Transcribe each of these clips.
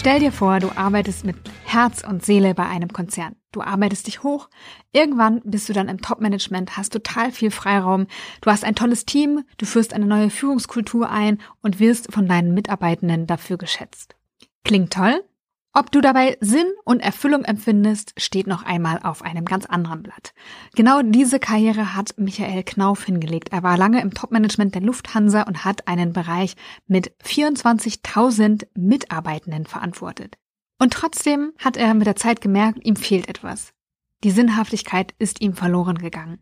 Stell dir vor, du arbeitest mit Herz und Seele bei einem Konzern. Du arbeitest dich hoch. Irgendwann bist du dann im Top-Management, hast total viel Freiraum. Du hast ein tolles Team, du führst eine neue Führungskultur ein und wirst von deinen Mitarbeitenden dafür geschätzt. Klingt toll? Ob du dabei Sinn und Erfüllung empfindest, steht noch einmal auf einem ganz anderen Blatt. Genau diese Karriere hat Michael Knauf hingelegt. Er war lange im Topmanagement der Lufthansa und hat einen Bereich mit 24.000 Mitarbeitenden verantwortet. Und trotzdem hat er mit der Zeit gemerkt, ihm fehlt etwas. Die Sinnhaftigkeit ist ihm verloren gegangen.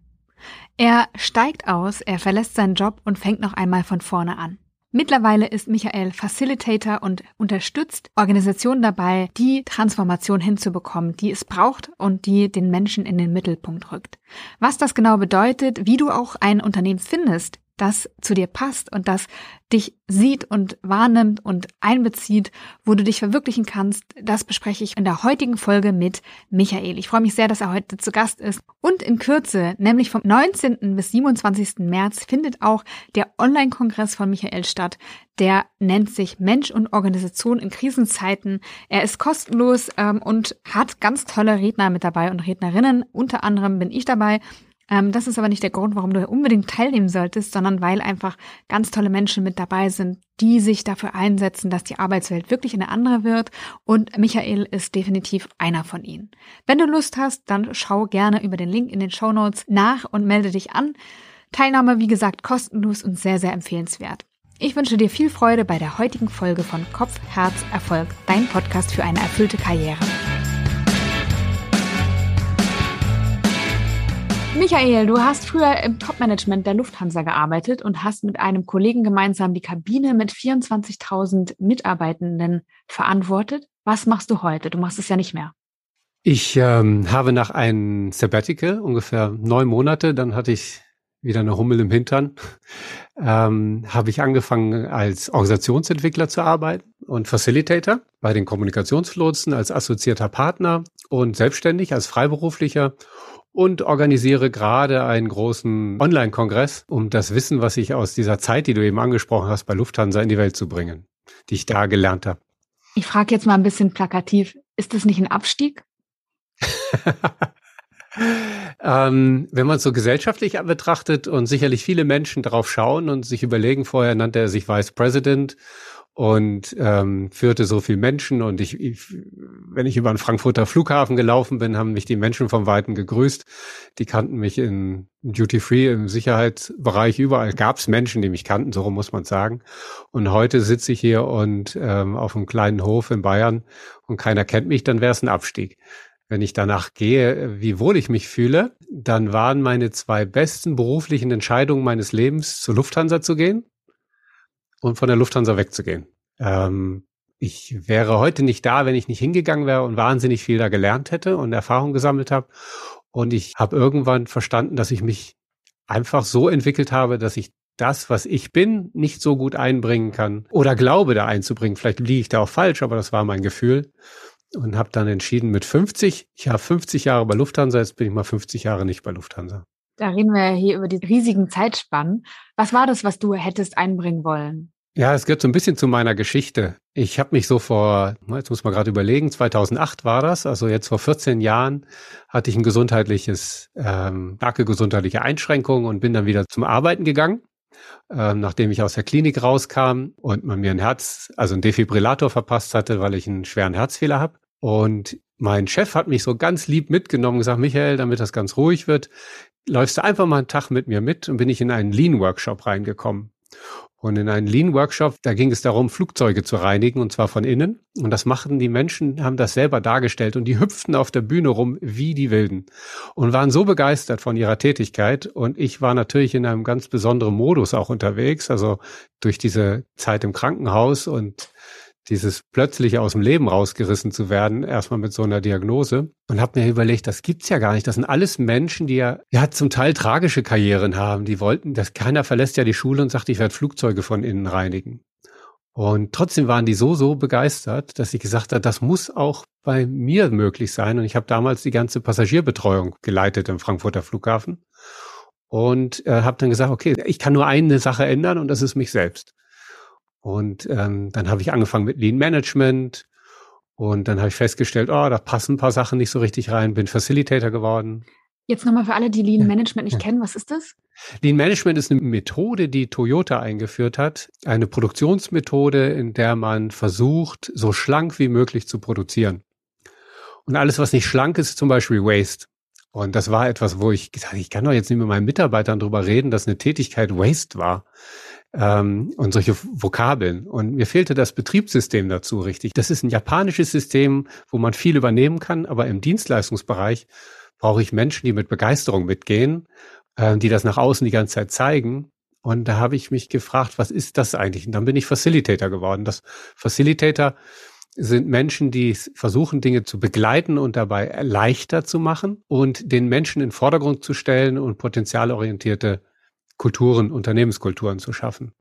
Er steigt aus, er verlässt seinen Job und fängt noch einmal von vorne an. Mittlerweile ist Michael Facilitator und unterstützt Organisationen dabei, die Transformation hinzubekommen, die es braucht und die den Menschen in den Mittelpunkt rückt. Was das genau bedeutet, wie du auch ein Unternehmen findest, das zu dir passt und das dich sieht und wahrnimmt und einbezieht, wo du dich verwirklichen kannst, das bespreche ich in der heutigen Folge mit Michael. Ich freue mich sehr, dass er heute zu Gast ist. Und in Kürze, nämlich vom 19. bis 27. März, findet auch der Online-Kongress von Michael statt. Der nennt sich Mensch und Organisation in Krisenzeiten. Er ist kostenlos ähm, und hat ganz tolle Redner mit dabei und Rednerinnen. Unter anderem bin ich dabei. Ähm, das ist aber nicht der Grund, warum du unbedingt teilnehmen solltest, sondern weil einfach ganz tolle Menschen mit dabei sind, die sich dafür einsetzen, dass die Arbeitswelt wirklich eine andere wird. Und Michael ist definitiv einer von ihnen. Wenn du Lust hast, dann schau gerne über den Link in den Show Notes nach und melde dich an. Teilnahme, wie gesagt, kostenlos und sehr, sehr empfehlenswert. Ich wünsche dir viel Freude bei der heutigen Folge von Kopf, Herz, Erfolg, dein Podcast für eine erfüllte Karriere. Michael, du hast früher im Topmanagement der Lufthansa gearbeitet und hast mit einem Kollegen gemeinsam die Kabine mit 24.000 Mitarbeitenden verantwortet. Was machst du heute? Du machst es ja nicht mehr. Ich ähm, habe nach einem Sabbatical, ungefähr neun Monate, dann hatte ich wieder eine Hummel im Hintern, ähm, habe ich angefangen als Organisationsentwickler zu arbeiten und Facilitator bei den Kommunikationslotsen als assoziierter Partner und selbstständig als Freiberuflicher und organisiere gerade einen großen Online-Kongress, um das Wissen, was ich aus dieser Zeit, die du eben angesprochen hast, bei Lufthansa in die Welt zu bringen, die ich da gelernt habe. Ich frage jetzt mal ein bisschen plakativ, ist das nicht ein Abstieg? ähm, wenn man es so gesellschaftlich betrachtet und sicherlich viele Menschen darauf schauen und sich überlegen, vorher nannte er sich Vice President und ähm, führte so viel Menschen und ich, ich, wenn ich über den Frankfurter Flughafen gelaufen bin, haben mich die Menschen vom Weiten gegrüßt. Die kannten mich in Duty Free im Sicherheitsbereich überall gab es Menschen, die mich kannten, so muss man sagen. Und heute sitze ich hier und ähm, auf einem kleinen Hof in Bayern und keiner kennt mich, dann wäre es ein Abstieg. Wenn ich danach gehe, wie wohl ich mich fühle, dann waren meine zwei besten beruflichen Entscheidungen meines Lebens, zur Lufthansa zu gehen und von der Lufthansa wegzugehen. Ähm, ich wäre heute nicht da, wenn ich nicht hingegangen wäre und wahnsinnig viel da gelernt hätte und Erfahrung gesammelt habe. Und ich habe irgendwann verstanden, dass ich mich einfach so entwickelt habe, dass ich das, was ich bin, nicht so gut einbringen kann oder glaube da einzubringen. Vielleicht liege ich da auch falsch, aber das war mein Gefühl und habe dann entschieden mit 50, ich habe 50 Jahre bei Lufthansa, jetzt bin ich mal 50 Jahre nicht bei Lufthansa. Da reden wir ja hier über die riesigen Zeitspannen. Was war das, was du hättest einbringen wollen? Ja, es gehört so ein bisschen zu meiner Geschichte. Ich habe mich so vor, jetzt muss man gerade überlegen, 2008 war das, also jetzt vor 14 Jahren hatte ich ein gesundheitliches, ähm, starke gesundheitliche Einschränkungen und bin dann wieder zum Arbeiten gegangen, ähm, nachdem ich aus der Klinik rauskam und man mir ein Herz, also ein Defibrillator verpasst hatte, weil ich einen schweren Herzfehler habe. Und mein Chef hat mich so ganz lieb mitgenommen und gesagt, Michael, damit das ganz ruhig wird, läufst du einfach mal einen Tag mit mir mit und bin ich in einen Lean-Workshop reingekommen. Und in einen Lean-Workshop, da ging es darum, Flugzeuge zu reinigen, und zwar von innen. Und das machten die Menschen, haben das selber dargestellt und die hüpften auf der Bühne rum wie die Wilden und waren so begeistert von ihrer Tätigkeit. Und ich war natürlich in einem ganz besonderen Modus auch unterwegs, also durch diese Zeit im Krankenhaus und dieses plötzlich aus dem Leben rausgerissen zu werden, erstmal mit so einer Diagnose. Und habe mir überlegt, das gibt's ja gar nicht. Das sind alles Menschen, die ja, ja zum Teil tragische Karrieren haben. Die wollten, dass keiner verlässt ja die Schule und sagt, ich werde Flugzeuge von innen reinigen. Und trotzdem waren die so, so begeistert, dass ich gesagt habe, das muss auch bei mir möglich sein. Und ich habe damals die ganze Passagierbetreuung geleitet im Frankfurter Flughafen und äh, habe dann gesagt, okay, ich kann nur eine Sache ändern und das ist mich selbst. Und ähm, dann habe ich angefangen mit Lean Management Und dann habe ich festgestellt, oh, da passen ein paar Sachen nicht so richtig rein, bin Facilitator geworden. Jetzt nochmal für alle, die Lean Management nicht ja. kennen, was ist das? Lean Management ist eine Methode, die Toyota eingeführt hat. Eine Produktionsmethode, in der man versucht, so schlank wie möglich zu produzieren. Und alles, was nicht schlank ist, zum Beispiel Waste. Und das war etwas, wo ich gesagt ich kann doch jetzt nicht mit meinen Mitarbeitern drüber reden, dass eine Tätigkeit Waste war ähm, und solche Vokabeln. Und mir fehlte das Betriebssystem dazu richtig. Das ist ein japanisches System, wo man viel übernehmen kann, aber im Dienstleistungsbereich brauche ich Menschen, die mit Begeisterung mitgehen, äh, die das nach außen die ganze Zeit zeigen. Und da habe ich mich gefragt, was ist das eigentlich? Und dann bin ich Facilitator geworden. Das Facilitator sind Menschen, die versuchen, Dinge zu begleiten und dabei leichter zu machen und den Menschen in den Vordergrund zu stellen und potenzialorientierte Kulturen, Unternehmenskulturen zu schaffen.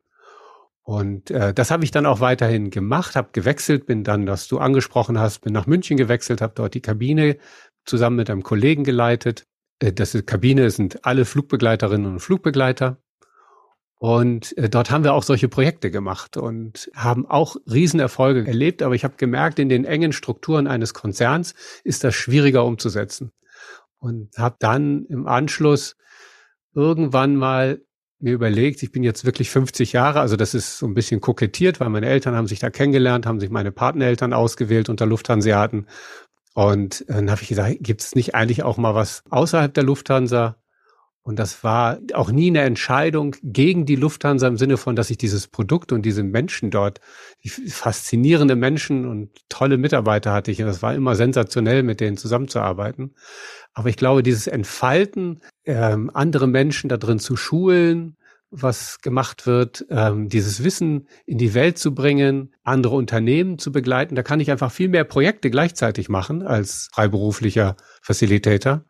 Und äh, das habe ich dann auch weiterhin gemacht, habe gewechselt, bin dann, was du angesprochen hast, bin nach München gewechselt, habe dort die Kabine zusammen mit einem Kollegen geleitet. Äh, das ist, Kabine sind alle Flugbegleiterinnen und Flugbegleiter. Und äh, dort haben wir auch solche Projekte gemacht und haben auch Riesenerfolge erlebt. Aber ich habe gemerkt, in den engen Strukturen eines Konzerns ist das schwieriger umzusetzen. Und habe dann im Anschluss irgendwann mal mir überlegt, ich bin jetzt wirklich 50 Jahre, also das ist so ein bisschen kokettiert, weil meine Eltern haben sich da kennengelernt, haben sich meine Partnereltern ausgewählt unter Lufthanseaten. Und dann habe ich gesagt, gibt es nicht eigentlich auch mal was außerhalb der Lufthansa? Und das war auch nie eine Entscheidung gegen die Lufthansa im Sinne von, dass ich dieses Produkt und diese Menschen dort, die faszinierende Menschen und tolle Mitarbeiter hatte ich. Und das war immer sensationell, mit denen zusammenzuarbeiten. Aber ich glaube, dieses Entfalten, ähm, andere Menschen da drin zu schulen, was gemacht wird, ähm, dieses Wissen in die Welt zu bringen, andere Unternehmen zu begleiten. Da kann ich einfach viel mehr Projekte gleichzeitig machen als freiberuflicher Facilitator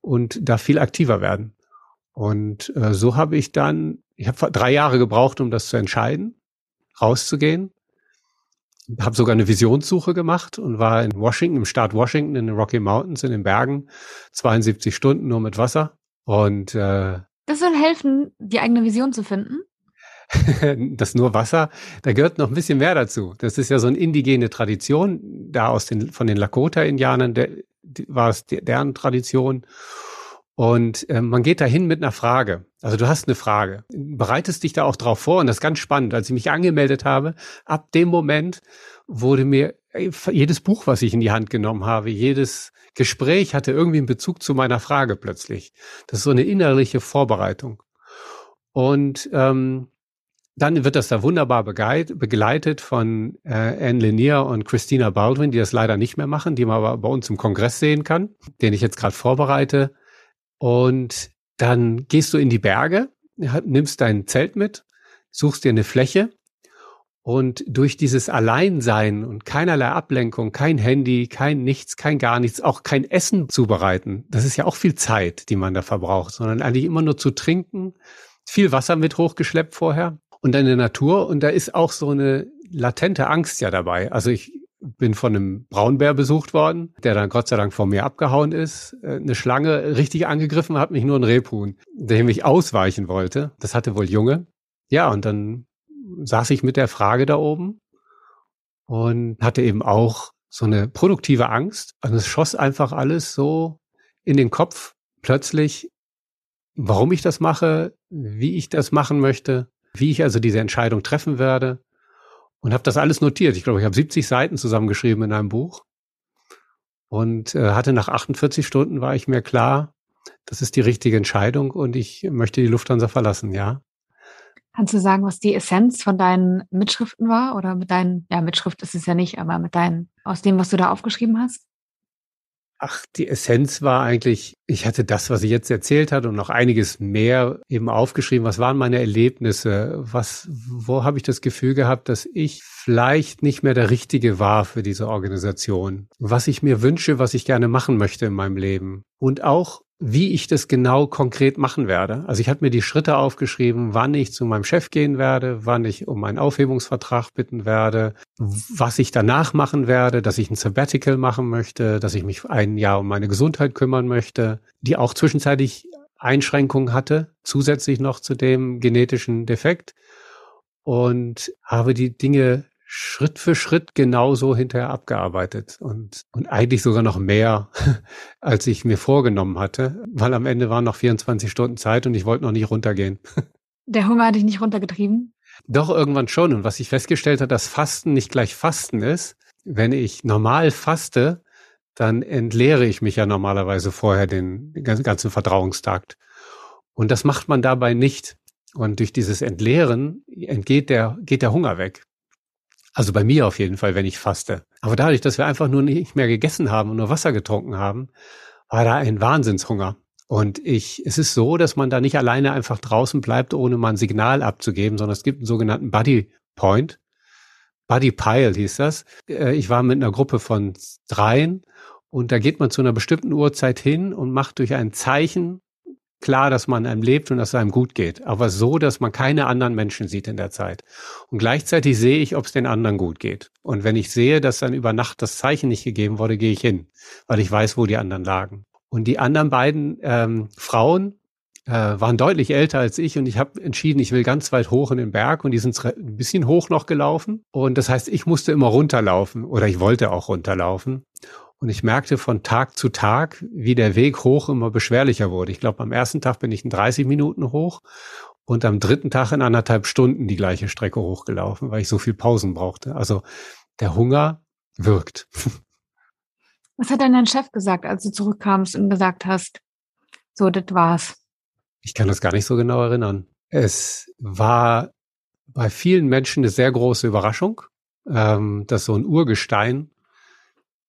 und da viel aktiver werden. Und äh, so habe ich dann, ich habe drei Jahre gebraucht, um das zu entscheiden, rauszugehen habe sogar eine Visionssuche gemacht und war in Washington, im Staat Washington, in den Rocky Mountains, in den Bergen, 72 Stunden nur mit Wasser. Und äh, das soll helfen, die eigene Vision zu finden. das nur Wasser, da gehört noch ein bisschen mehr dazu. Das ist ja so eine indigene Tradition, da aus den von den Lakota-Indianern der, war es deren Tradition. Und äh, man geht dahin mit einer Frage. Also du hast eine Frage, bereitest dich da auch drauf vor und das ist ganz spannend. Als ich mich angemeldet habe, ab dem Moment wurde mir jedes Buch, was ich in die Hand genommen habe, jedes Gespräch hatte irgendwie einen Bezug zu meiner Frage plötzlich. Das ist so eine innerliche Vorbereitung. Und ähm, dann wird das da wunderbar begleitet von äh, Anne Lanier und Christina Baldwin, die das leider nicht mehr machen, die man aber bei uns im Kongress sehen kann, den ich jetzt gerade vorbereite. Und dann gehst du in die Berge, nimmst dein Zelt mit, suchst dir eine Fläche und durch dieses Alleinsein und keinerlei Ablenkung, kein Handy, kein nichts, kein gar nichts, auch kein Essen zubereiten, das ist ja auch viel Zeit, die man da verbraucht, sondern eigentlich immer nur zu trinken, viel Wasser mit hochgeschleppt vorher und dann in der Natur und da ist auch so eine latente Angst ja dabei. Also ich bin von einem Braunbär besucht worden, der dann Gott sei Dank vor mir abgehauen ist. Äh, eine Schlange richtig angegriffen hat mich nur ein Rebhuhn, dem ich ausweichen wollte. Das hatte wohl Junge. Ja, und dann saß ich mit der Frage da oben und hatte eben auch so eine produktive Angst. Und es schoss einfach alles so in den Kopf plötzlich, warum ich das mache, wie ich das machen möchte, wie ich also diese Entscheidung treffen werde und habe das alles notiert. Ich glaube, ich habe 70 Seiten zusammengeschrieben in einem Buch und äh, hatte nach 48 Stunden war ich mir klar, das ist die richtige Entscheidung und ich möchte die Lufthansa verlassen, ja. Kannst du sagen, was die Essenz von deinen Mitschriften war oder mit deinen, ja, Mitschrift ist es ja nicht, aber mit deinen, aus dem, was du da aufgeschrieben hast? Ach, die Essenz war eigentlich, ich hatte das, was ich jetzt erzählt hatte und noch einiges mehr eben aufgeschrieben. Was waren meine Erlebnisse? Was, wo habe ich das Gefühl gehabt, dass ich vielleicht nicht mehr der Richtige war für diese Organisation? Was ich mir wünsche, was ich gerne machen möchte in meinem Leben? Und auch wie ich das genau konkret machen werde. Also ich habe mir die Schritte aufgeschrieben, wann ich zu meinem Chef gehen werde, wann ich um einen Aufhebungsvertrag bitten werde, was ich danach machen werde, dass ich ein Sabbatical machen möchte, dass ich mich ein Jahr um meine Gesundheit kümmern möchte, die auch zwischenzeitlich Einschränkungen hatte, zusätzlich noch zu dem genetischen Defekt und habe die Dinge Schritt für Schritt genauso hinterher abgearbeitet und, und eigentlich sogar noch mehr, als ich mir vorgenommen hatte, weil am Ende waren noch 24 Stunden Zeit und ich wollte noch nicht runtergehen. Der Hunger hat dich nicht runtergetrieben? Doch, irgendwann schon. Und was ich festgestellt habe, dass Fasten nicht gleich Fasten ist. Wenn ich normal faste, dann entleere ich mich ja normalerweise vorher den ganzen Verdauungstakt. Und das macht man dabei nicht. Und durch dieses Entleeren entgeht der, geht der Hunger weg. Also bei mir auf jeden Fall, wenn ich faste. Aber dadurch, dass wir einfach nur nicht mehr gegessen haben und nur Wasser getrunken haben, war da ein Wahnsinnshunger. Und ich, es ist so, dass man da nicht alleine einfach draußen bleibt, ohne mal ein Signal abzugeben, sondern es gibt einen sogenannten Buddy Point. Buddy Pile hieß das. Äh, ich war mit einer Gruppe von dreien und da geht man zu einer bestimmten Uhrzeit hin und macht durch ein Zeichen klar, dass man einem lebt und dass es einem gut geht, aber so, dass man keine anderen Menschen sieht in der Zeit. Und gleichzeitig sehe ich, ob es den anderen gut geht. Und wenn ich sehe, dass dann über Nacht das Zeichen nicht gegeben wurde, gehe ich hin, weil ich weiß, wo die anderen lagen. Und die anderen beiden ähm, Frauen äh, waren deutlich älter als ich und ich habe entschieden, ich will ganz weit hoch in den Berg und die sind ein bisschen hoch noch gelaufen. Und das heißt, ich musste immer runterlaufen oder ich wollte auch runterlaufen. Und ich merkte von Tag zu Tag, wie der Weg hoch immer beschwerlicher wurde. Ich glaube, am ersten Tag bin ich in 30 Minuten hoch und am dritten Tag in anderthalb Stunden die gleiche Strecke hochgelaufen, weil ich so viel Pausen brauchte. Also der Hunger wirkt. Was hat denn dein Chef gesagt, als du zurückkamst und gesagt hast, so, das war's? Ich kann das gar nicht so genau erinnern. Es war bei vielen Menschen eine sehr große Überraschung, ähm, dass so ein Urgestein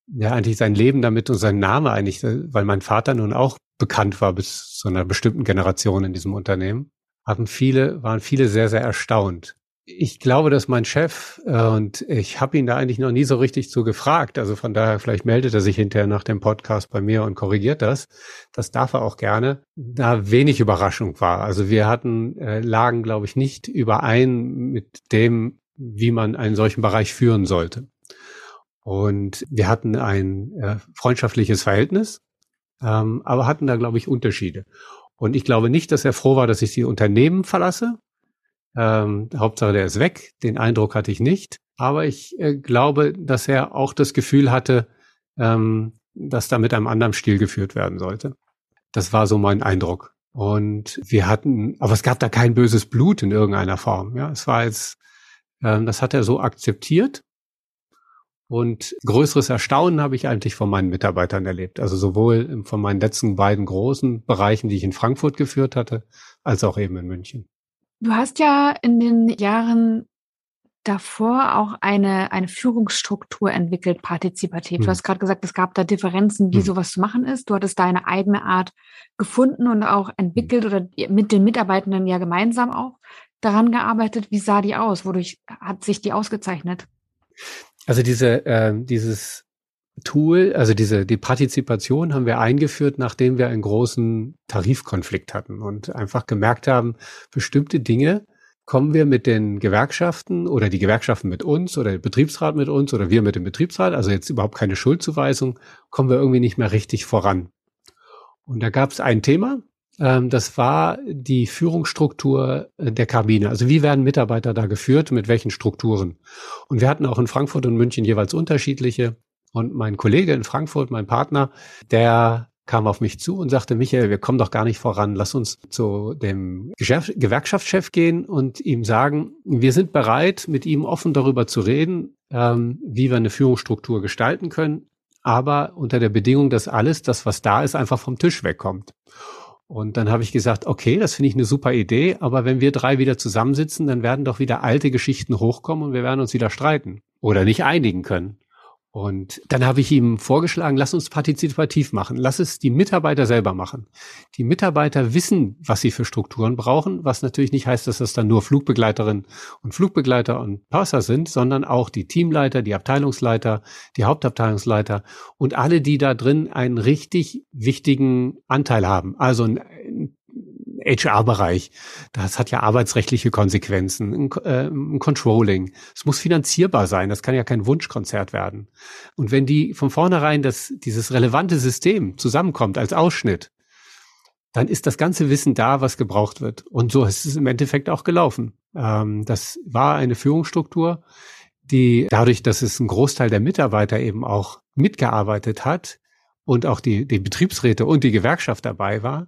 ja eigentlich sein Leben damit und sein Name eigentlich, weil mein Vater nun auch bekannt war bis zu einer bestimmten Generation in diesem Unternehmen, haben viele, waren viele sehr, sehr erstaunt. Ich glaube, dass mein Chef, äh, und ich habe ihn da eigentlich noch nie so richtig zu gefragt, also von daher vielleicht meldet er sich hinterher nach dem Podcast bei mir und korrigiert das. Das darf er auch gerne. Da wenig Überraschung war. Also wir hatten, äh, lagen, glaube ich, nicht überein mit dem, wie man einen solchen Bereich führen sollte. Und wir hatten ein äh, freundschaftliches Verhältnis, ähm, aber hatten da, glaube ich, Unterschiede. Und ich glaube nicht, dass er froh war, dass ich die Unternehmen verlasse. Ähm, Hauptsache, der ist weg. Den Eindruck hatte ich nicht. Aber ich äh, glaube, dass er auch das Gefühl hatte, ähm, dass da mit einem anderen Stil geführt werden sollte. Das war so mein Eindruck. Und wir hatten, aber es gab da kein böses Blut in irgendeiner Form. Ja, es war jetzt, ähm, das hat er so akzeptiert und größeres Erstaunen habe ich eigentlich von meinen Mitarbeitern erlebt. Also sowohl von meinen letzten beiden großen Bereichen, die ich in Frankfurt geführt hatte, als auch eben in München. Du hast ja in den Jahren davor auch eine, eine Führungsstruktur entwickelt, partizipativ. Hm. Du hast gerade gesagt, es gab da Differenzen, wie hm. sowas zu machen ist. Du hattest deine eigene Art gefunden und auch entwickelt oder mit den Mitarbeitenden ja gemeinsam auch daran gearbeitet. Wie sah die aus? Wodurch hat sich die ausgezeichnet? Also diese, äh, dieses Tool, also diese, die Partizipation haben wir eingeführt, nachdem wir einen großen Tarifkonflikt hatten und einfach gemerkt haben, bestimmte Dinge kommen wir mit den Gewerkschaften oder die Gewerkschaften mit uns oder der Betriebsrat mit uns oder wir mit dem Betriebsrat, also jetzt überhaupt keine Schuldzuweisung, kommen wir irgendwie nicht mehr richtig voran. Und da gab es ein Thema, das war die Führungsstruktur äh, der Kabine. Also wie werden Mitarbeiter da geführt, mit welchen Strukturen? Und wir hatten auch in Frankfurt und München jeweils unterschiedliche. Und mein Kollege in Frankfurt, mein Partner, der kam auf mich zu und sagte, Michael, wir kommen doch gar nicht voran. Lass uns zu dem Gewerkschaftschef gehen und ihm sagen, wir sind bereit, mit ihm offen darüber zu reden, ähm, wie wir eine Führungsstruktur gestalten können, aber unter der Bedingung, dass alles, das was da ist, einfach vom Tisch wegkommt. Und dann habe ich gesagt, okay, das finde ich eine super Idee, aber wenn wir drei wieder zusammensitzen, dann werden doch wieder alte Geschichten hochkommen und wir werden uns wieder streiten oder nicht einigen können. Und dann habe ich ihm vorgeschlagen, lass uns partizipativ machen. Lass es die Mitarbeiter selber machen. Die Mitarbeiter wissen, was sie für Strukturen brauchen, was natürlich nicht heißt, dass das dann nur Flugbegleiterinnen und Flugbegleiter und Passer sind, sondern auch die Teamleiter, die Abteilungsleiter, die Hauptabteilungsleiter und alle, die da drin einen richtig wichtigen Anteil haben. Also ein HR-Bereich. Das hat ja arbeitsrechtliche Konsequenzen, ein, äh, ein Controlling. Es muss finanzierbar sein. Das kann ja kein Wunschkonzert werden. Und wenn die von vornherein das, dieses relevante System zusammenkommt als Ausschnitt, dann ist das ganze Wissen da, was gebraucht wird. Und so ist es im Endeffekt auch gelaufen. Ähm, das war eine Führungsstruktur, die dadurch, dass es ein Großteil der Mitarbeiter eben auch mitgearbeitet hat und auch die, die Betriebsräte und die Gewerkschaft dabei war,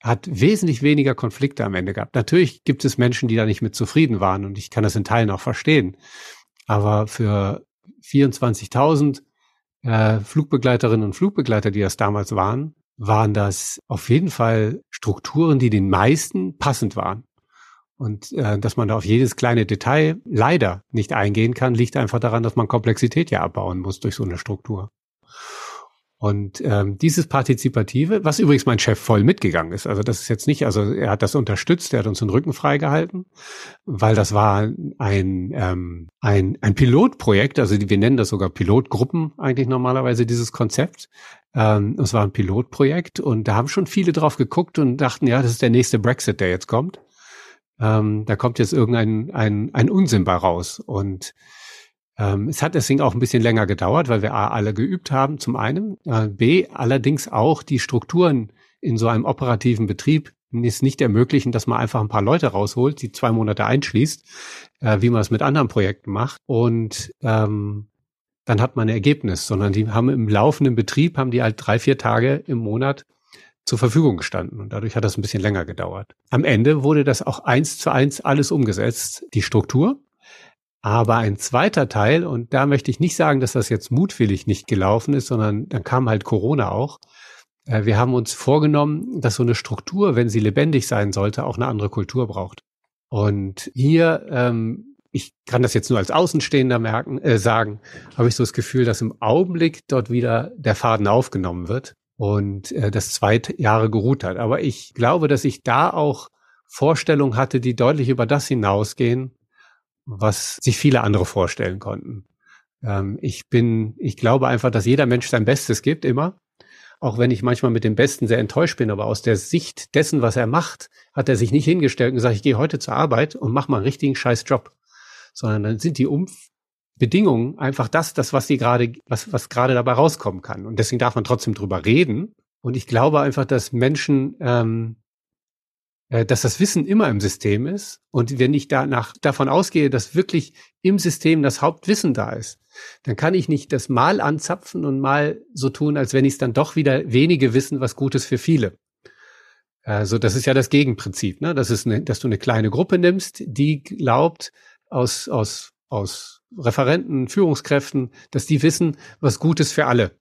hat wesentlich weniger Konflikte am Ende gehabt. Natürlich gibt es Menschen, die da nicht mit zufrieden waren und ich kann das in Teilen auch verstehen. Aber für 24.000 äh, Flugbegleiterinnen und Flugbegleiter, die das damals waren, waren das auf jeden Fall Strukturen, die den meisten passend waren. Und äh, dass man da auf jedes kleine Detail leider nicht eingehen kann, liegt einfach daran, dass man Komplexität ja abbauen muss durch so eine Struktur. Und ähm, dieses Partizipative, was übrigens mein Chef voll mitgegangen ist, also das ist jetzt nicht, also er hat das unterstützt, er hat uns den Rücken freigehalten, weil das war ein, ähm, ein, ein Pilotprojekt, also wir nennen das sogar Pilotgruppen eigentlich normalerweise, dieses Konzept. Ähm, es war ein Pilotprojekt und da haben schon viele drauf geguckt und dachten, ja, das ist der nächste Brexit, der jetzt kommt. Ähm, da kommt jetzt irgendein ein, ein Unsinn bei raus. Und ähm, es hat deswegen auch ein bisschen länger gedauert, weil wir A, alle geübt haben, zum einen. Äh, B, allerdings auch die Strukturen in so einem operativen Betrieb ist nicht ermöglichen, dass man einfach ein paar Leute rausholt, die zwei Monate einschließt, äh, wie man es mit anderen Projekten macht. Und ähm, dann hat man ein Ergebnis, sondern die haben im laufenden Betrieb, haben die halt drei, vier Tage im Monat zur Verfügung gestanden. Und dadurch hat das ein bisschen länger gedauert. Am Ende wurde das auch eins zu eins alles umgesetzt, die Struktur. Aber ein zweiter Teil, und da möchte ich nicht sagen, dass das jetzt mutwillig nicht gelaufen ist, sondern dann kam halt Corona auch. Äh, wir haben uns vorgenommen, dass so eine Struktur, wenn sie lebendig sein sollte, auch eine andere Kultur braucht. Und hier, ähm, ich kann das jetzt nur als Außenstehender merken, äh, sagen, habe ich so das Gefühl, dass im Augenblick dort wieder der Faden aufgenommen wird und äh, das zwei Jahre geruht hat. Aber ich glaube, dass ich da auch Vorstellungen hatte, die deutlich über das hinausgehen, was sich viele andere vorstellen konnten. Ähm, ich bin, ich glaube einfach, dass jeder Mensch sein Bestes gibt, immer. Auch wenn ich manchmal mit dem Besten sehr enttäuscht bin, aber aus der Sicht dessen, was er macht, hat er sich nicht hingestellt und gesagt, ich gehe heute zur Arbeit und mach mal einen richtigen scheiß Job. Sondern dann sind die Umf Bedingungen einfach das, das, was die gerade, was, was gerade dabei rauskommen kann. Und deswegen darf man trotzdem drüber reden. Und ich glaube einfach, dass Menschen ähm, äh, dass das Wissen immer im System ist. Und wenn ich danach davon ausgehe, dass wirklich im System das Hauptwissen da ist, dann kann ich nicht das mal anzapfen und mal so tun, als wenn ich es dann doch wieder wenige wissen, was Gutes für viele. Also das ist ja das Gegenprinzip, ne? Das ist, eine, dass du eine kleine Gruppe nimmst, die glaubt aus aus aus Referenten, Führungskräften, dass die wissen, was Gutes für alle.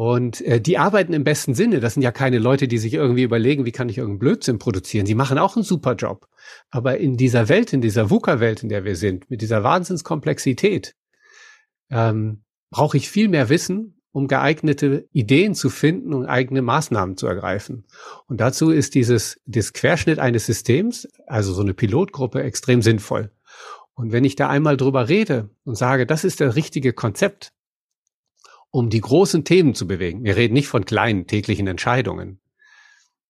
Und äh, die arbeiten im besten Sinne. Das sind ja keine Leute, die sich irgendwie überlegen, wie kann ich irgendeinen Blödsinn produzieren. Die machen auch einen super Job. Aber in dieser Welt, in dieser VUCA-Welt, in der wir sind, mit dieser Wahnsinnskomplexität, ähm, brauche ich viel mehr Wissen, um geeignete Ideen zu finden und eigene Maßnahmen zu ergreifen. Und dazu ist dieses, das Querschnitt eines Systems, also so eine Pilotgruppe, extrem sinnvoll. Und wenn ich da einmal drüber rede und sage, das ist das richtige Konzept, um die großen Themen zu bewegen, wir reden nicht von kleinen täglichen Entscheidungen,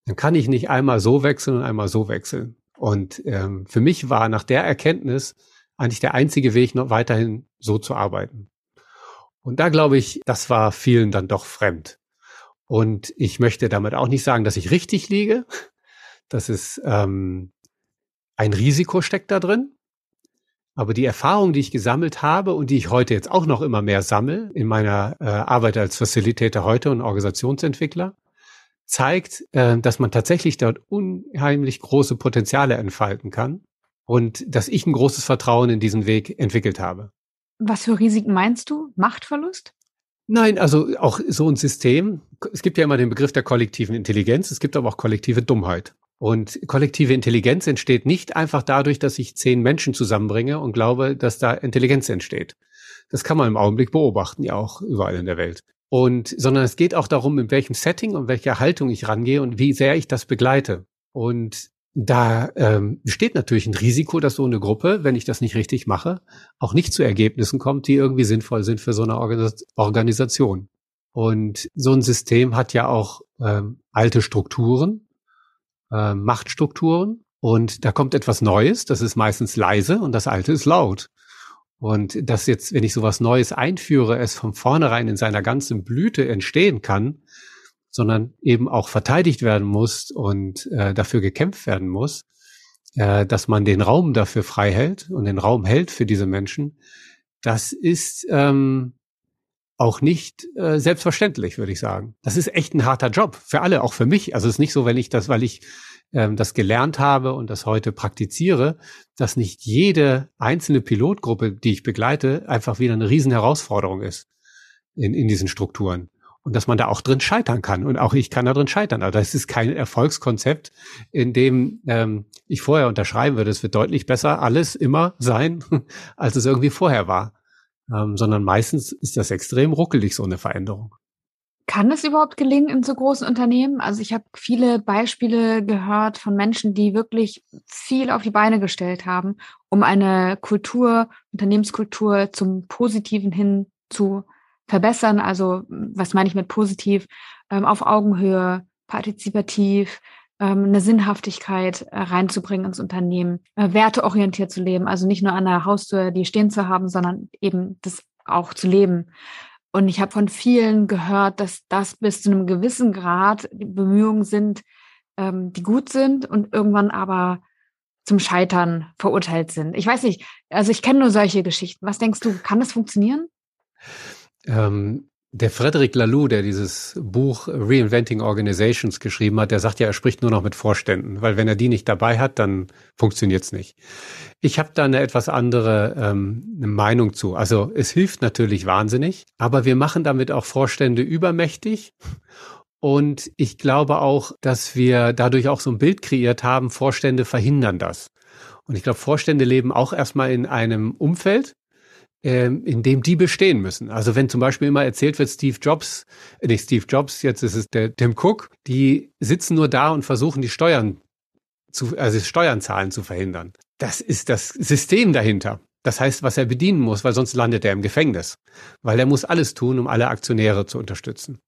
dann kann ich nicht einmal so wechseln und einmal so wechseln. Und ähm, für mich war nach der Erkenntnis eigentlich der einzige Weg, noch weiterhin so zu arbeiten. Und da glaube ich, das war vielen dann doch fremd. Und ich möchte damit auch nicht sagen, dass ich richtig liege. Das ist ähm, ein Risiko steckt da drin. Aber die Erfahrung, die ich gesammelt habe und die ich heute jetzt auch noch immer mehr sammle in meiner äh, Arbeit als Facilitator heute und Organisationsentwickler, zeigt, äh, dass man tatsächlich dort unheimlich große Potenziale entfalten kann und dass ich ein großes Vertrauen in diesen Weg entwickelt habe. Was für Risiken meinst du? Machtverlust? Nein, also auch so ein System. Es gibt ja immer den Begriff der kollektiven Intelligenz, es gibt aber auch kollektive Dummheit. Und kollektive Intelligenz entsteht nicht einfach dadurch, dass ich zehn Menschen zusammenbringe und glaube, dass da Intelligenz entsteht. Das kann man im Augenblick beobachten, ja auch überall in der Welt. Und, sondern es geht auch darum, in welchem Setting und welcher Haltung ich rangehe und wie sehr ich das begleite. Und da ähm, besteht natürlich ein Risiko, dass so eine Gruppe, wenn ich das nicht richtig mache, auch nicht zu Ergebnissen kommt, die irgendwie sinnvoll sind für so eine Organisation. Und so ein System hat ja auch ähm, alte Strukturen, äh, Machtstrukturen und da kommt etwas Neues, das ist meistens leise und das Alte ist laut. Und dass jetzt, wenn ich sowas Neues einführe, es von vornherein in seiner ganzen Blüte entstehen kann, sondern eben auch verteidigt werden muss und äh, dafür gekämpft werden muss, äh, dass man den Raum dafür frei hält und den Raum hält für diese Menschen, das ist ähm, auch nicht äh, selbstverständlich, würde ich sagen. Das ist echt ein harter Job für alle, auch für mich. Also es ist nicht so, wenn ich das, weil ich ähm, das gelernt habe und das heute praktiziere, dass nicht jede einzelne Pilotgruppe, die ich begleite, einfach wieder eine riesen Herausforderung ist in, in diesen Strukturen. Und dass man da auch drin scheitern kann. Und auch ich kann da drin scheitern. Aber das ist kein Erfolgskonzept, in dem ähm, ich vorher unterschreiben würde. Es wird deutlich besser alles immer sein, als es irgendwie vorher war. Ähm, sondern meistens ist das extrem ruckelig, so eine Veränderung. Kann es überhaupt gelingen in so großen Unternehmen? Also ich habe viele Beispiele gehört von Menschen, die wirklich viel auf die Beine gestellt haben, um eine Kultur, Unternehmenskultur zum Positiven hin zu verbessern. Also was meine ich mit positiv? Ähm, auf Augenhöhe, partizipativ, eine Sinnhaftigkeit äh, reinzubringen ins Unternehmen, äh, werteorientiert zu leben, also nicht nur an der Haustür die stehen zu haben, sondern eben das auch zu leben. Und ich habe von vielen gehört, dass das bis zu einem gewissen Grad Bemühungen sind, ähm, die gut sind und irgendwann aber zum Scheitern verurteilt sind. Ich weiß nicht, also ich kenne nur solche Geschichten. Was denkst du, kann das funktionieren? Ähm, der Frederic Laloux, der dieses Buch Reinventing Organizations geschrieben hat, der sagt ja, er spricht nur noch mit Vorständen, weil wenn er die nicht dabei hat, dann funktioniert's nicht. Ich habe da eine etwas andere ähm, Meinung zu. Also es hilft natürlich wahnsinnig, aber wir machen damit auch Vorstände übermächtig. Und ich glaube auch, dass wir dadurch auch so ein Bild kreiert haben, Vorstände verhindern das. Und ich glaube, Vorstände leben auch erstmal in einem Umfeld, ähm, in dem die bestehen müssen. Also wenn zum Beispiel immer erzählt wird, Steve Jobs, äh, nicht Steve Jobs, jetzt ist es der Tim Cook, die sitzen nur da und versuchen die Steuern zu, also Steuern zahlen zu verhindern. Das ist das System dahinter. Das heißt, was er bedienen muss, weil sonst landet er im Gefängnis. Weil er muss alles tun, um alle Aktionäre zu unterstützen.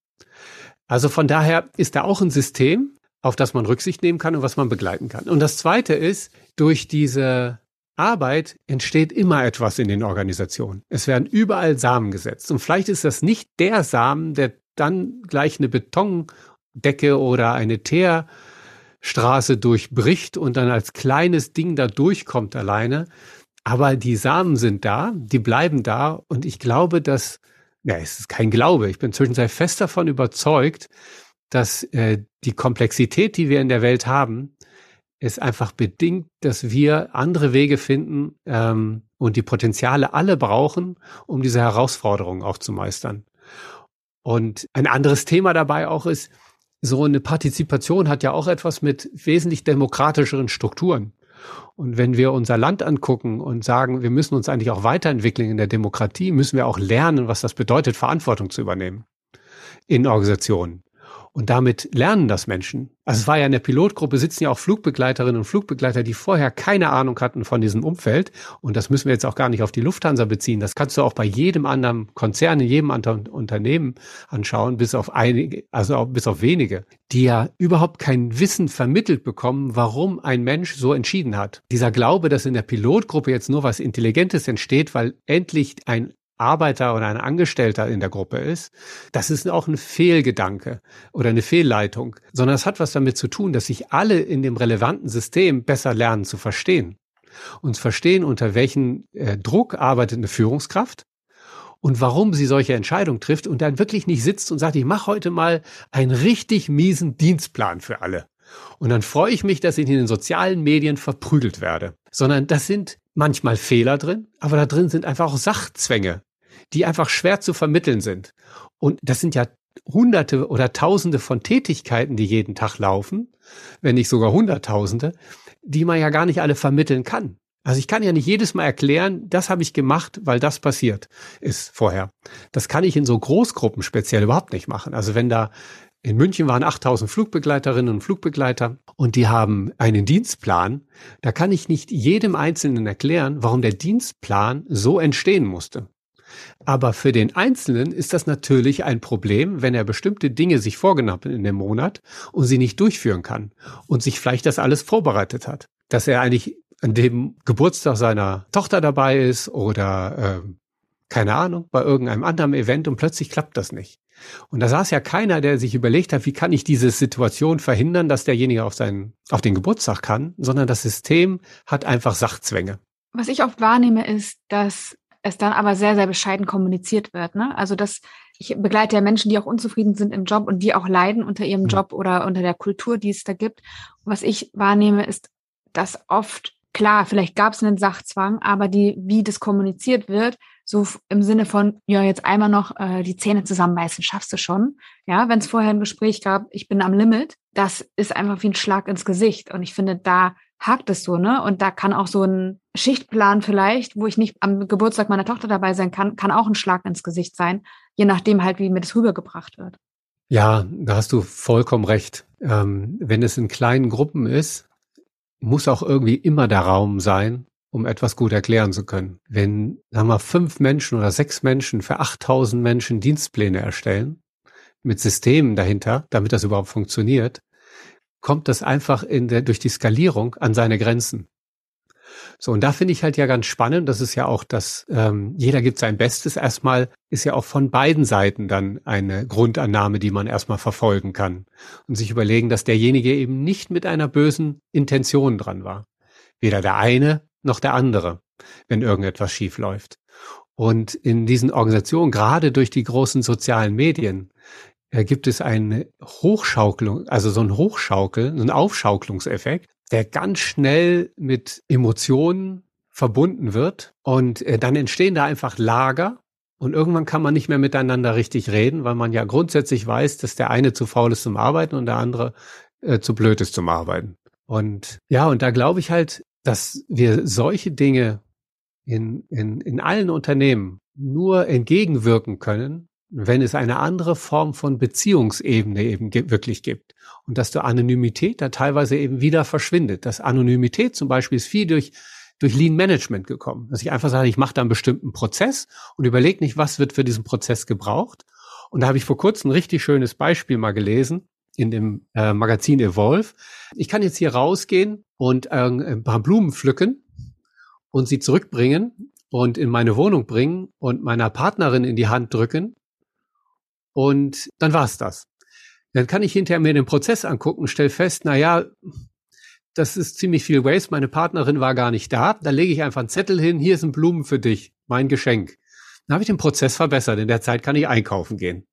Also von daher ist da auch ein System, auf das man Rücksicht nehmen kann und was man begleiten kann. Und das zweite ist, durch diese Arbeit entsteht immer etwas in den Organisationen. Es werden überall Samen gesetzt. Und vielleicht ist das nicht der Samen, der dann gleich eine Betondecke oder eine Teerstraße durchbricht und dann als kleines Ding da durchkommt alleine. Aber die Samen sind da, die bleiben da. Und ich glaube, dass, ja, es ist kein Glaube. Ich bin zwischenzeitlich fest davon überzeugt, dass äh, die Komplexität, die wir in der Welt haben, ist einfach bedingt, dass wir andere Wege finden ähm, und die Potenziale alle brauchen, um diese Herausforderungen auch zu meistern. Und ein anderes Thema dabei auch ist, so eine Partizipation hat ja auch etwas mit wesentlich demokratischeren Strukturen. Und wenn wir unser Land angucken und sagen, wir müssen uns eigentlich auch weiterentwickeln in der Demokratie, müssen wir auch lernen, was das bedeutet, Verantwortung zu übernehmen in Organisationen. Und damit lernen das Menschen. Also es war ja in der Pilotgruppe sitzen ja auch Flugbegleiterinnen und Flugbegleiter, die vorher keine Ahnung hatten von diesem Umfeld. Und das müssen wir jetzt auch gar nicht auf die Lufthansa beziehen. Das kannst du auch bei jedem anderen Konzern, in jedem anderen Unternehmen anschauen, bis auf einige, also bis auf wenige, die ja überhaupt kein Wissen vermittelt bekommen, warum ein Mensch so entschieden hat. Dieser Glaube, dass in der Pilotgruppe jetzt nur was Intelligentes entsteht, weil endlich ein Arbeiter oder ein Angestellter in der Gruppe ist, das ist auch ein Fehlgedanke oder eine Fehlleitung, sondern es hat was damit zu tun, dass sich alle in dem relevanten System besser lernen zu verstehen. Und verstehen, unter welchem äh, Druck arbeitet eine Führungskraft und warum sie solche Entscheidungen trifft und dann wirklich nicht sitzt und sagt, ich mache heute mal einen richtig miesen Dienstplan für alle. Und dann freue ich mich, dass ich in den sozialen Medien verprügelt werde. Sondern das sind manchmal Fehler drin, aber da drin sind einfach auch Sachzwänge, die einfach schwer zu vermitteln sind. Und das sind ja Hunderte oder Tausende von Tätigkeiten, die jeden Tag laufen, wenn nicht sogar Hunderttausende, die man ja gar nicht alle vermitteln kann. Also ich kann ja nicht jedes Mal erklären, das habe ich gemacht, weil das passiert ist vorher. Das kann ich in so Großgruppen speziell überhaupt nicht machen. Also wenn da in München waren 8000 Flugbegleiterinnen und Flugbegleiter und die haben einen Dienstplan. Da kann ich nicht jedem Einzelnen erklären, warum der Dienstplan so entstehen musste. Aber für den Einzelnen ist das natürlich ein Problem, wenn er bestimmte Dinge sich vorgenommen hat in dem Monat und sie nicht durchführen kann und sich vielleicht das alles vorbereitet hat. Dass er eigentlich an dem Geburtstag seiner Tochter dabei ist oder äh, keine Ahnung, bei irgendeinem anderen Event und plötzlich klappt das nicht. Und da saß ja keiner, der sich überlegt hat, wie kann ich diese Situation verhindern, dass derjenige auf seinen, auf den Geburtstag kann, sondern das System hat einfach Sachzwänge. Was ich oft wahrnehme, ist, dass es dann aber sehr, sehr bescheiden kommuniziert wird. Ne? Also dass ich begleite ja Menschen, die auch unzufrieden sind im Job und die auch leiden unter ihrem mhm. Job oder unter der Kultur, die es da gibt. Und was ich wahrnehme, ist, dass oft, klar, vielleicht gab es einen Sachzwang, aber die, wie das kommuniziert wird, so im Sinne von, ja, jetzt einmal noch äh, die Zähne zusammenbeißen, schaffst du schon. Ja, wenn es vorher ein Gespräch gab, ich bin am Limit, das ist einfach wie ein Schlag ins Gesicht. Und ich finde, da hakt es so, ne? Und da kann auch so ein Schichtplan vielleicht, wo ich nicht am Geburtstag meiner Tochter dabei sein kann, kann auch ein Schlag ins Gesicht sein, je nachdem halt, wie mir das rübergebracht wird. Ja, da hast du vollkommen recht. Ähm, wenn es in kleinen Gruppen ist, muss auch irgendwie immer der Raum sein, um etwas gut erklären zu können. Wenn, sagen wir, fünf Menschen oder sechs Menschen für 8000 Menschen Dienstpläne erstellen, mit Systemen dahinter, damit das überhaupt funktioniert, kommt das einfach in der, durch die Skalierung an seine Grenzen. So, und da finde ich halt ja ganz spannend, das ist ja auch das, ähm, jeder gibt sein Bestes. Erstmal ist ja auch von beiden Seiten dann eine Grundannahme, die man erstmal verfolgen kann und sich überlegen, dass derjenige eben nicht mit einer bösen Intention dran war. Weder der eine noch der andere, wenn irgendetwas schief läuft. Und in diesen Organisationen, gerade durch die großen sozialen Medien, gibt es eine Hochschaukelung, also so ein Hochschaukel, so ein Aufschaukelungseffekt, der ganz schnell mit Emotionen verbunden wird und äh, dann entstehen da einfach Lager und irgendwann kann man nicht mehr miteinander richtig reden, weil man ja grundsätzlich weiß, dass der eine zu faul ist zum Arbeiten und der andere äh, zu blöd ist zum Arbeiten. Und ja, und da glaube ich halt, dass wir solche Dinge in, in, in allen Unternehmen nur entgegenwirken können, wenn es eine andere Form von Beziehungsebene eben wirklich gibt. Und dass die Anonymität da teilweise eben wieder verschwindet. Das Anonymität zum Beispiel ist viel durch, durch Lean Management gekommen. Dass ich einfach sage, ich mache da einen bestimmten Prozess und überlege nicht, was wird für diesen Prozess gebraucht. Und da habe ich vor kurzem ein richtig schönes Beispiel mal gelesen in dem äh, Magazin Evolve. Ich kann jetzt hier rausgehen und äh, ein paar Blumen pflücken und sie zurückbringen und in meine Wohnung bringen und meiner Partnerin in die Hand drücken und dann war's das. Dann kann ich hinterher mir den Prozess angucken, stell fest, na ja, das ist ziemlich viel Waste. Meine Partnerin war gar nicht da. Da lege ich einfach einen Zettel hin. Hier sind Blumen für dich, mein Geschenk. Dann habe ich den Prozess verbessert. In der Zeit kann ich einkaufen gehen.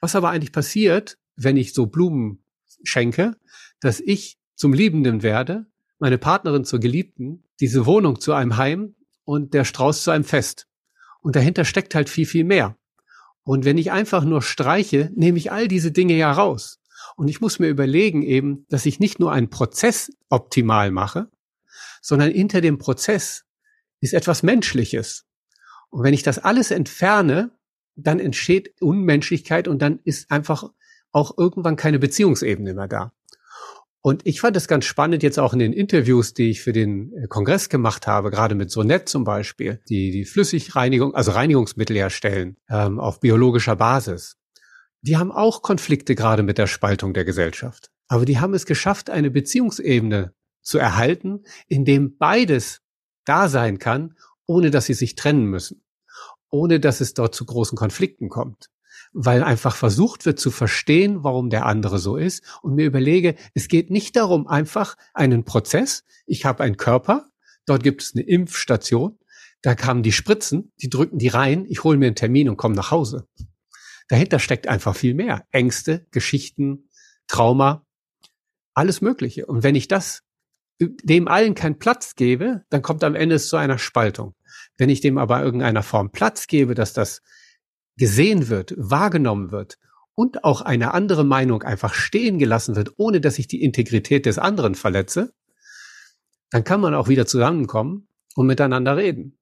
Was aber eigentlich passiert, wenn ich so Blumen schenke, dass ich zum Liebenden werde, meine Partnerin zur Geliebten, diese Wohnung zu einem Heim und der Strauß zu einem Fest. Und dahinter steckt halt viel, viel mehr. Und wenn ich einfach nur streiche, nehme ich all diese Dinge ja raus. Und ich muss mir überlegen eben, dass ich nicht nur einen Prozess optimal mache, sondern hinter dem Prozess ist etwas Menschliches. Und wenn ich das alles entferne, dann entsteht Unmenschlichkeit und dann ist einfach auch irgendwann keine Beziehungsebene mehr da. Und ich fand es ganz spannend jetzt auch in den Interviews, die ich für den äh, Kongress gemacht habe, gerade mit Sonet zum Beispiel, die die Flüssigreinigung, also Reinigungsmittel herstellen ähm, auf biologischer Basis. Die haben auch Konflikte gerade mit der Spaltung der Gesellschaft. Aber die haben es geschafft, eine Beziehungsebene zu erhalten, in dem beides da sein kann, ohne dass sie sich trennen müssen, ohne dass es dort zu großen Konflikten kommt weil einfach versucht wird zu verstehen, warum der andere so ist und mir überlege, es geht nicht darum, einfach einen Prozess, ich habe einen Körper, dort gibt es eine Impfstation, da kamen die Spritzen, die drücken die rein, ich hole mir einen Termin und komme nach Hause. Dahinter steckt einfach viel mehr. Ängste, Geschichten, Trauma, alles Mögliche. Und wenn ich das dem allen keinen Platz gebe, dann kommt am Ende es zu einer Spaltung. Wenn ich dem aber irgendeiner Form Platz gebe, dass das gesehen wird, wahrgenommen wird und auch eine andere Meinung einfach stehen gelassen wird, ohne dass ich die Integrität des anderen verletze, dann kann man auch wieder zusammenkommen und miteinander reden.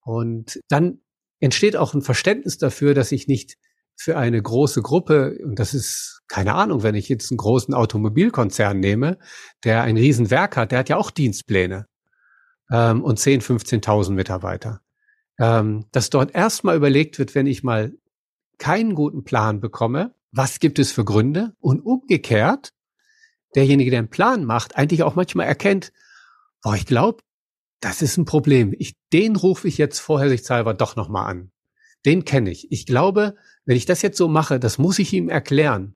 Und dann entsteht auch ein Verständnis dafür, dass ich nicht für eine große Gruppe, und das ist keine Ahnung, wenn ich jetzt einen großen Automobilkonzern nehme, der ein Riesenwerk hat, der hat ja auch Dienstpläne ähm, und 10, 15.000 Mitarbeiter ähm, dass dort erstmal überlegt wird, wenn ich mal keinen guten Plan bekomme, was gibt es für Gründe? Und umgekehrt, derjenige, der einen Plan macht, eigentlich auch manchmal erkennt, boah, ich glaube, das ist ein Problem. Ich, den rufe ich jetzt vorhersichtshalber doch nochmal an. Den kenne ich. Ich glaube, wenn ich das jetzt so mache, das muss ich ihm erklären.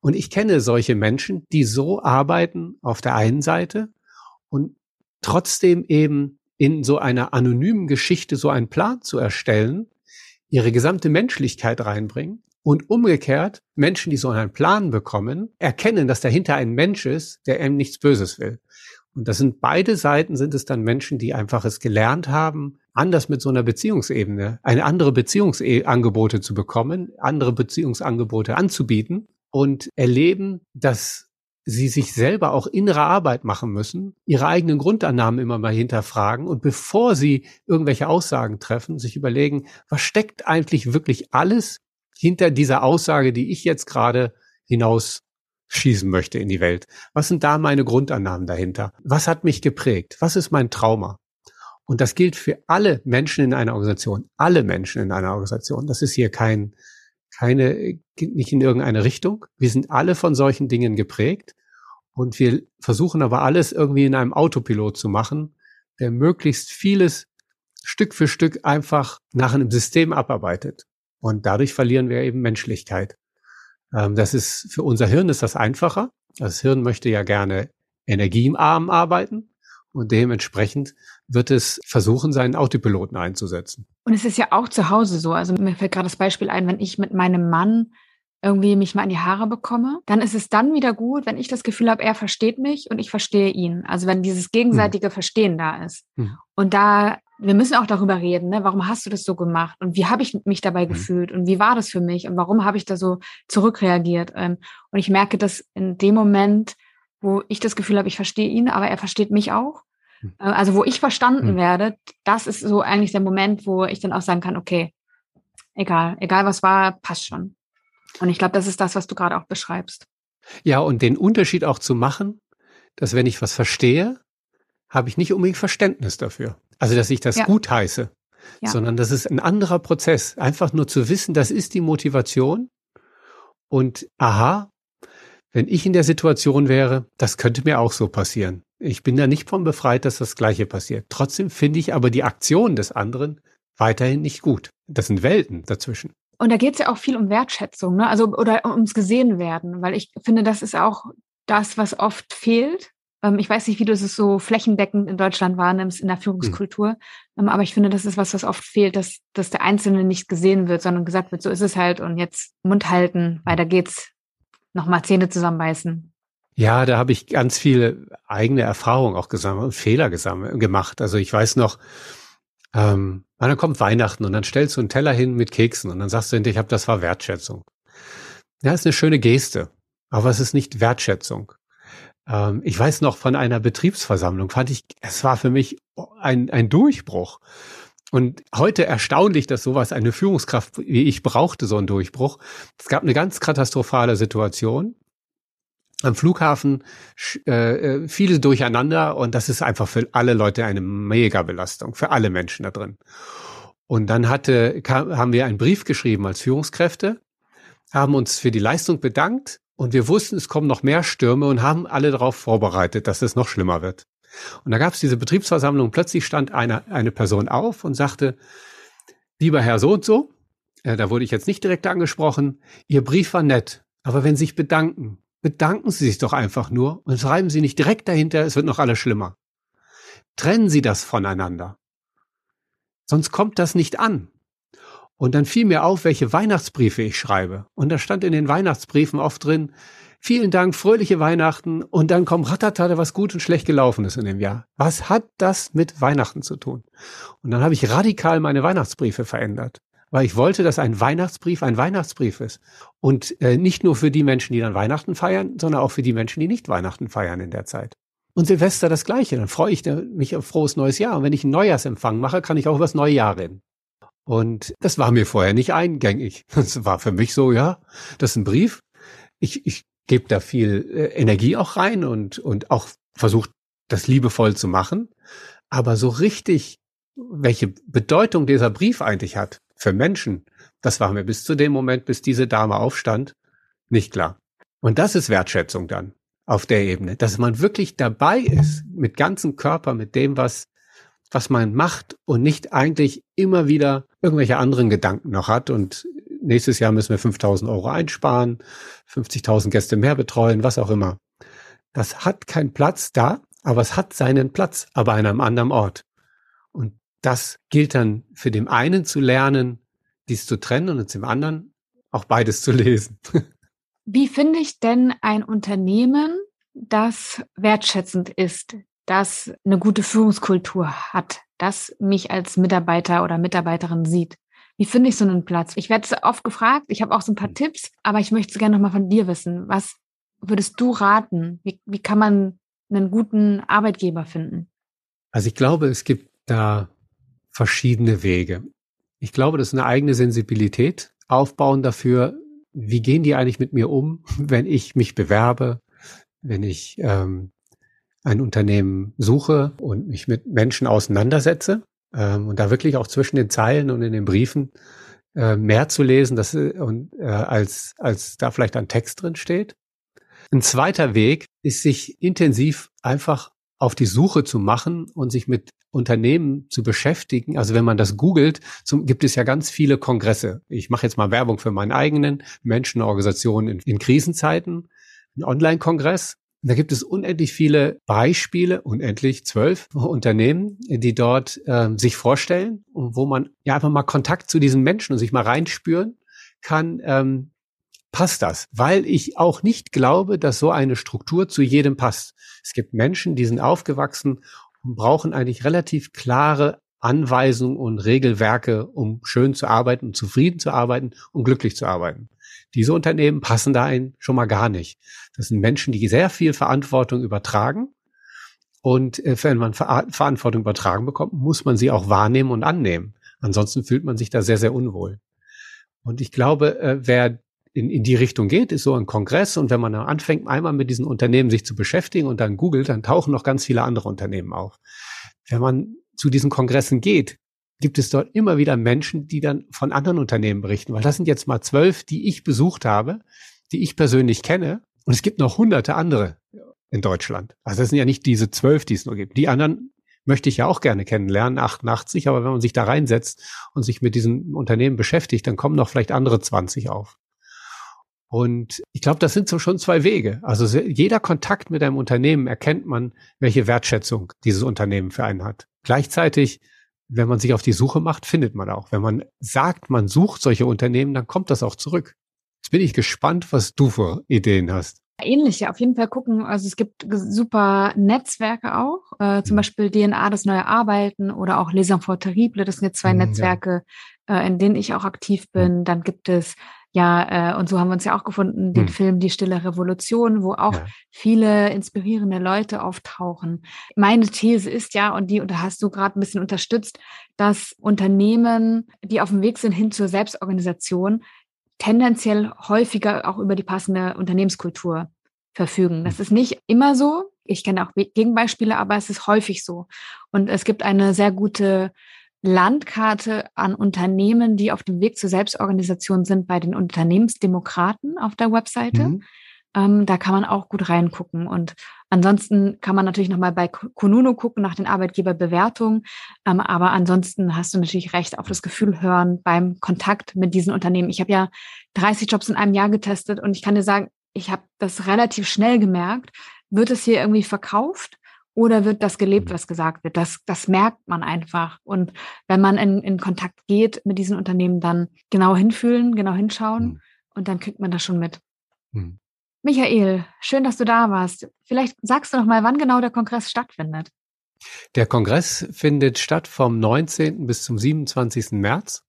Und ich kenne solche Menschen, die so arbeiten auf der einen Seite und trotzdem eben in so einer anonymen Geschichte so einen Plan zu erstellen, ihre gesamte Menschlichkeit reinbringen und umgekehrt Menschen, die so einen Plan bekommen, erkennen, dass dahinter ein Mensch ist, der einem nichts Böses will. Und das sind beide Seiten, sind es dann Menschen, die einfach es gelernt haben, anders mit so einer Beziehungsebene, eine andere Beziehungsangebote zu bekommen, andere Beziehungsangebote anzubieten und erleben, dass sie sich selber auch innere Arbeit machen müssen, ihre eigenen Grundannahmen immer mal hinterfragen und bevor sie irgendwelche Aussagen treffen, sich überlegen, was steckt eigentlich wirklich alles hinter dieser Aussage, die ich jetzt gerade hinaus schießen möchte in die Welt? Was sind da meine Grundannahmen dahinter? Was hat mich geprägt? Was ist mein Trauma? Und das gilt für alle Menschen in einer Organisation, alle Menschen in einer Organisation. Das ist hier kein, keine, nicht in irgendeine Richtung. Wir sind alle von solchen Dingen geprägt und wir versuchen aber alles irgendwie in einem Autopilot zu machen, der möglichst vieles Stück für Stück einfach nach einem System abarbeitet. Und dadurch verlieren wir eben Menschlichkeit. Ähm, das ist für unser Hirn ist das einfacher. Das Hirn möchte ja gerne energiearm arbeiten und dementsprechend wird es versuchen, seinen Autopiloten einzusetzen. Und es ist ja auch zu Hause so. Also mir fällt gerade das Beispiel ein, wenn ich mit meinem Mann irgendwie mich mal in die Haare bekomme, dann ist es dann wieder gut, wenn ich das Gefühl habe, er versteht mich und ich verstehe ihn. Also wenn dieses gegenseitige hm. Verstehen da ist. Hm. Und da wir müssen auch darüber reden, ne? warum hast du das so gemacht und wie habe ich mich dabei mhm. gefühlt und wie war das für mich und warum habe ich da so zurückreagiert. Ähm, und ich merke, dass in dem Moment, wo ich das Gefühl habe, ich verstehe ihn, aber er versteht mich auch, mhm. äh, also wo ich verstanden mhm. werde, das ist so eigentlich der Moment, wo ich dann auch sagen kann, okay, egal, egal was war, passt schon. Und ich glaube, das ist das, was du gerade auch beschreibst. Ja, und den Unterschied auch zu machen, dass wenn ich was verstehe, habe ich nicht unbedingt Verständnis dafür. Also, dass ich das ja. gut heiße, ja. sondern das ist ein anderer Prozess. Einfach nur zu wissen, das ist die Motivation und aha, wenn ich in der Situation wäre, das könnte mir auch so passieren. Ich bin da nicht von befreit, dass das Gleiche passiert. Trotzdem finde ich aber die Aktion des anderen weiterhin nicht gut. Das sind Welten dazwischen. Und da geht es ja auch viel um Wertschätzung, ne? Also oder ums gesehen werden, weil ich finde, das ist auch das, was oft fehlt. Ähm, ich weiß nicht, wie du es so flächendeckend in Deutschland wahrnimmst in der Führungskultur, mhm. aber ich finde, das ist was, was oft fehlt, dass, dass der Einzelne nicht gesehen wird, sondern gesagt wird, so ist es halt und jetzt Mund halten, weiter geht's, nochmal Zähne zusammenbeißen. Ja, da habe ich ganz viele eigene Erfahrungen auch gesammelt und Fehler gesammelt, gemacht. Also ich weiß noch, ähm, dann kommt Weihnachten und dann stellst du einen Teller hin mit Keksen und dann sagst du hinterher, ich habe, das war Wertschätzung. Ja, ist eine schöne Geste, aber es ist nicht Wertschätzung. Ähm, ich weiß noch von einer Betriebsversammlung, fand ich, es war für mich ein, ein Durchbruch. Und heute erstaunlich, dass sowas eine Führungskraft wie ich brauchte, so einen Durchbruch. Es gab eine ganz katastrophale Situation. Am Flughafen äh, äh, viele durcheinander und das ist einfach für alle Leute eine mega Belastung, für alle Menschen da drin. Und dann hatte, kam, haben wir einen Brief geschrieben als Führungskräfte, haben uns für die Leistung bedankt und wir wussten, es kommen noch mehr Stürme und haben alle darauf vorbereitet, dass es noch schlimmer wird. Und da gab es diese Betriebsversammlung. Plötzlich stand eine, eine Person auf und sagte, lieber Herr so und so, äh, da wurde ich jetzt nicht direkt angesprochen, Ihr Brief war nett, aber wenn Sie sich bedanken, bedanken Sie sich doch einfach nur und schreiben Sie nicht direkt dahinter, es wird noch alles schlimmer. Trennen Sie das voneinander. Sonst kommt das nicht an. Und dann fiel mir auf, welche Weihnachtsbriefe ich schreibe. Und da stand in den Weihnachtsbriefen oft drin, vielen Dank, fröhliche Weihnachten. Und dann kommt ratatata, was gut und schlecht gelaufen ist in dem Jahr. Was hat das mit Weihnachten zu tun? Und dann habe ich radikal meine Weihnachtsbriefe verändert. Weil ich wollte, dass ein Weihnachtsbrief ein Weihnachtsbrief ist. Und äh, nicht nur für die Menschen, die dann Weihnachten feiern, sondern auch für die Menschen, die nicht Weihnachten feiern in der Zeit. Und Silvester das Gleiche. Dann freue ich mich auf frohes neues Jahr. Und wenn ich einen Neujahrsempfang mache, kann ich auch über das neue Jahr reden. Und das war mir vorher nicht eingängig. Das war für mich so, ja, das ist ein Brief. Ich, ich gebe da viel äh, Energie auch rein und, und auch versucht, das liebevoll zu machen. Aber so richtig, welche Bedeutung dieser Brief eigentlich hat für Menschen, das war mir bis zu dem Moment, bis diese Dame aufstand, nicht klar. Und das ist Wertschätzung dann auf der Ebene, dass man wirklich dabei ist, mit ganzem Körper, mit dem, was was man macht und nicht eigentlich immer wieder irgendwelche anderen Gedanken noch hat und nächstes Jahr müssen wir 5000 Euro einsparen, 50.000 Gäste mehr betreuen, was auch immer. Das hat keinen Platz da, aber es hat seinen Platz, aber an einem anderen Ort. Und das gilt dann für den einen zu lernen, dies zu trennen und zum anderen auch beides zu lesen. Wie finde ich denn ein Unternehmen, das wertschätzend ist, das eine gute Führungskultur hat, das mich als Mitarbeiter oder Mitarbeiterin sieht? Wie finde ich so einen Platz? Ich werde oft gefragt, ich habe auch so ein paar hm. Tipps, aber ich möchte gerne nochmal von dir wissen. Was würdest du raten? Wie, wie kann man einen guten Arbeitgeber finden? Also ich glaube, es gibt da verschiedene Wege. Ich glaube, das ist eine eigene Sensibilität aufbauen dafür, wie gehen die eigentlich mit mir um, wenn ich mich bewerbe, wenn ich ähm, ein Unternehmen suche und mich mit Menschen auseinandersetze ähm, und da wirklich auch zwischen den Zeilen und in den Briefen äh, mehr zu lesen, dass, äh, und, äh, als, als da vielleicht ein Text drin steht. Ein zweiter Weg ist, sich intensiv einfach auf die Suche zu machen und sich mit Unternehmen zu beschäftigen. Also wenn man das googelt, zum, gibt es ja ganz viele Kongresse. Ich mache jetzt mal Werbung für meinen eigenen Menschenorganisationen in, in Krisenzeiten, ein Online-Kongress. Da gibt es unendlich viele Beispiele, unendlich zwölf Unternehmen, die dort äh, sich vorstellen und wo man ja einfach mal Kontakt zu diesen Menschen und sich mal reinspüren kann, ähm, passt das, weil ich auch nicht glaube, dass so eine Struktur zu jedem passt. Es gibt Menschen, die sind aufgewachsen und brauchen eigentlich relativ klare Anweisungen und Regelwerke, um schön zu arbeiten, zufrieden zu arbeiten und glücklich zu arbeiten. Diese Unternehmen passen da ein schon mal gar nicht. Das sind Menschen, die sehr viel Verantwortung übertragen. Und äh, wenn man Ver Verantwortung übertragen bekommt, muss man sie auch wahrnehmen und annehmen. Ansonsten fühlt man sich da sehr, sehr unwohl. Und ich glaube, äh, wer in, in die Richtung geht, ist so ein Kongress. Und wenn man dann anfängt, einmal mit diesen Unternehmen sich zu beschäftigen und dann googelt, dann tauchen noch ganz viele andere Unternehmen auf. Wenn man zu diesen Kongressen geht, gibt es dort immer wieder Menschen, die dann von anderen Unternehmen berichten, weil das sind jetzt mal zwölf, die ich besucht habe, die ich persönlich kenne. Und es gibt noch hunderte andere in Deutschland. Also das sind ja nicht diese zwölf, die es nur gibt. Die anderen möchte ich ja auch gerne kennenlernen, 88, aber wenn man sich da reinsetzt und sich mit diesen Unternehmen beschäftigt, dann kommen noch vielleicht andere 20 auf. Und ich glaube, das sind so schon zwei Wege. Also jeder Kontakt mit einem Unternehmen erkennt man, welche Wertschätzung dieses Unternehmen für einen hat. Gleichzeitig, wenn man sich auf die Suche macht, findet man auch. Wenn man sagt, man sucht solche Unternehmen, dann kommt das auch zurück. Jetzt bin ich gespannt, was du für Ideen hast. Ähnlich, ja, auf jeden Fall gucken. Also es gibt super Netzwerke auch, äh, zum mhm. Beispiel DNA, das neue Arbeiten oder auch Les Enfants Terribles, das sind jetzt zwei mhm, Netzwerke, ja. äh, in denen ich auch aktiv mhm. bin. Dann gibt es ja, äh, und so haben wir uns ja auch gefunden, den hm. Film Die Stille Revolution, wo auch ja. viele inspirierende Leute auftauchen. Meine These ist ja, und die, und da hast du gerade ein bisschen unterstützt, dass Unternehmen, die auf dem Weg sind hin zur Selbstorganisation, tendenziell häufiger auch über die passende Unternehmenskultur verfügen. Das hm. ist nicht immer so. Ich kenne auch Gegenbeispiele, aber es ist häufig so. Und es gibt eine sehr gute Landkarte an Unternehmen, die auf dem Weg zur Selbstorganisation sind, bei den Unternehmensdemokraten auf der Webseite. Mhm. Ähm, da kann man auch gut reingucken. Und ansonsten kann man natürlich nochmal bei Konuno gucken nach den Arbeitgeberbewertungen. Ähm, aber ansonsten hast du natürlich recht auf das Gefühl hören beim Kontakt mit diesen Unternehmen. Ich habe ja 30 Jobs in einem Jahr getestet und ich kann dir sagen, ich habe das relativ schnell gemerkt. Wird es hier irgendwie verkauft? Oder wird das gelebt, was gesagt wird? Das, das merkt man einfach. Und wenn man in, in Kontakt geht mit diesen Unternehmen, dann genau hinfühlen, genau hinschauen mhm. und dann kriegt man das schon mit. Mhm. Michael, schön, dass du da warst. Vielleicht sagst du noch mal, wann genau der Kongress stattfindet. Der Kongress findet statt vom 19. bis zum 27. März.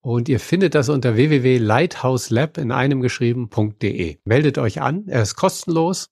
Und ihr findet das unter www.lighthouselab in einem geschrieben.de. Meldet euch an, er ist kostenlos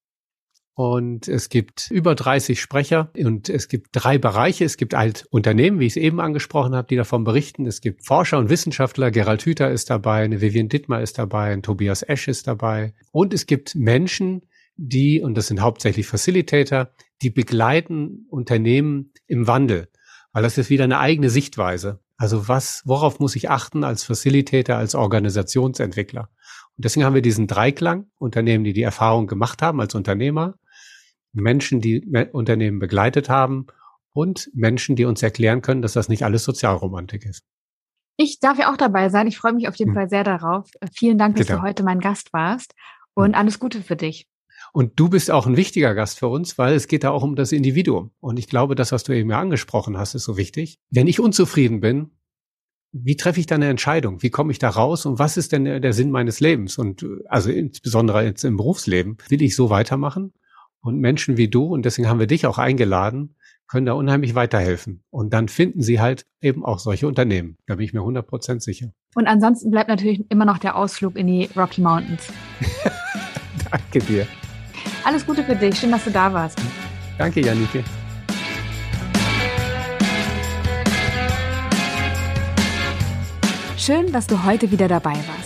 und es gibt über 30 Sprecher und es gibt drei Bereiche. Es gibt halt Unternehmen, wie ich es eben angesprochen habe, die davon berichten. Es gibt Forscher und Wissenschaftler. Gerald Hüther ist dabei, eine Vivian Dittmar ist dabei, ein Tobias Esch ist dabei. Und es gibt Menschen, die, und das sind hauptsächlich Facilitator, die begleiten Unternehmen im Wandel. Weil das ist wieder eine eigene Sichtweise. Also was, worauf muss ich achten als Facilitator, als Organisationsentwickler? Und deswegen haben wir diesen Dreiklang, Unternehmen, die die Erfahrung gemacht haben als Unternehmer, Menschen, die Unternehmen begleitet haben und Menschen, die uns erklären können, dass das nicht alles Sozialromantik ist. Ich darf ja auch dabei sein. Ich freue mich auf jeden hm. Fall sehr darauf. Vielen Dank, dass genau. du heute mein Gast warst und hm. alles Gute für dich. Und du bist auch ein wichtiger Gast für uns, weil es geht da auch um das Individuum. Und ich glaube, das, was du eben ja angesprochen hast, ist so wichtig. Wenn ich unzufrieden bin, wie treffe ich da eine Entscheidung? Wie komme ich da raus? Und was ist denn der, der Sinn meines Lebens? Und also insbesondere jetzt im Berufsleben, will ich so weitermachen? Und Menschen wie du, und deswegen haben wir dich auch eingeladen, können da unheimlich weiterhelfen. Und dann finden sie halt eben auch solche Unternehmen. Da bin ich mir 100 Prozent sicher. Und ansonsten bleibt natürlich immer noch der Ausflug in die Rocky Mountains. Danke dir. Alles Gute für dich. Schön, dass du da warst. Danke, Janike. Schön, dass du heute wieder dabei warst.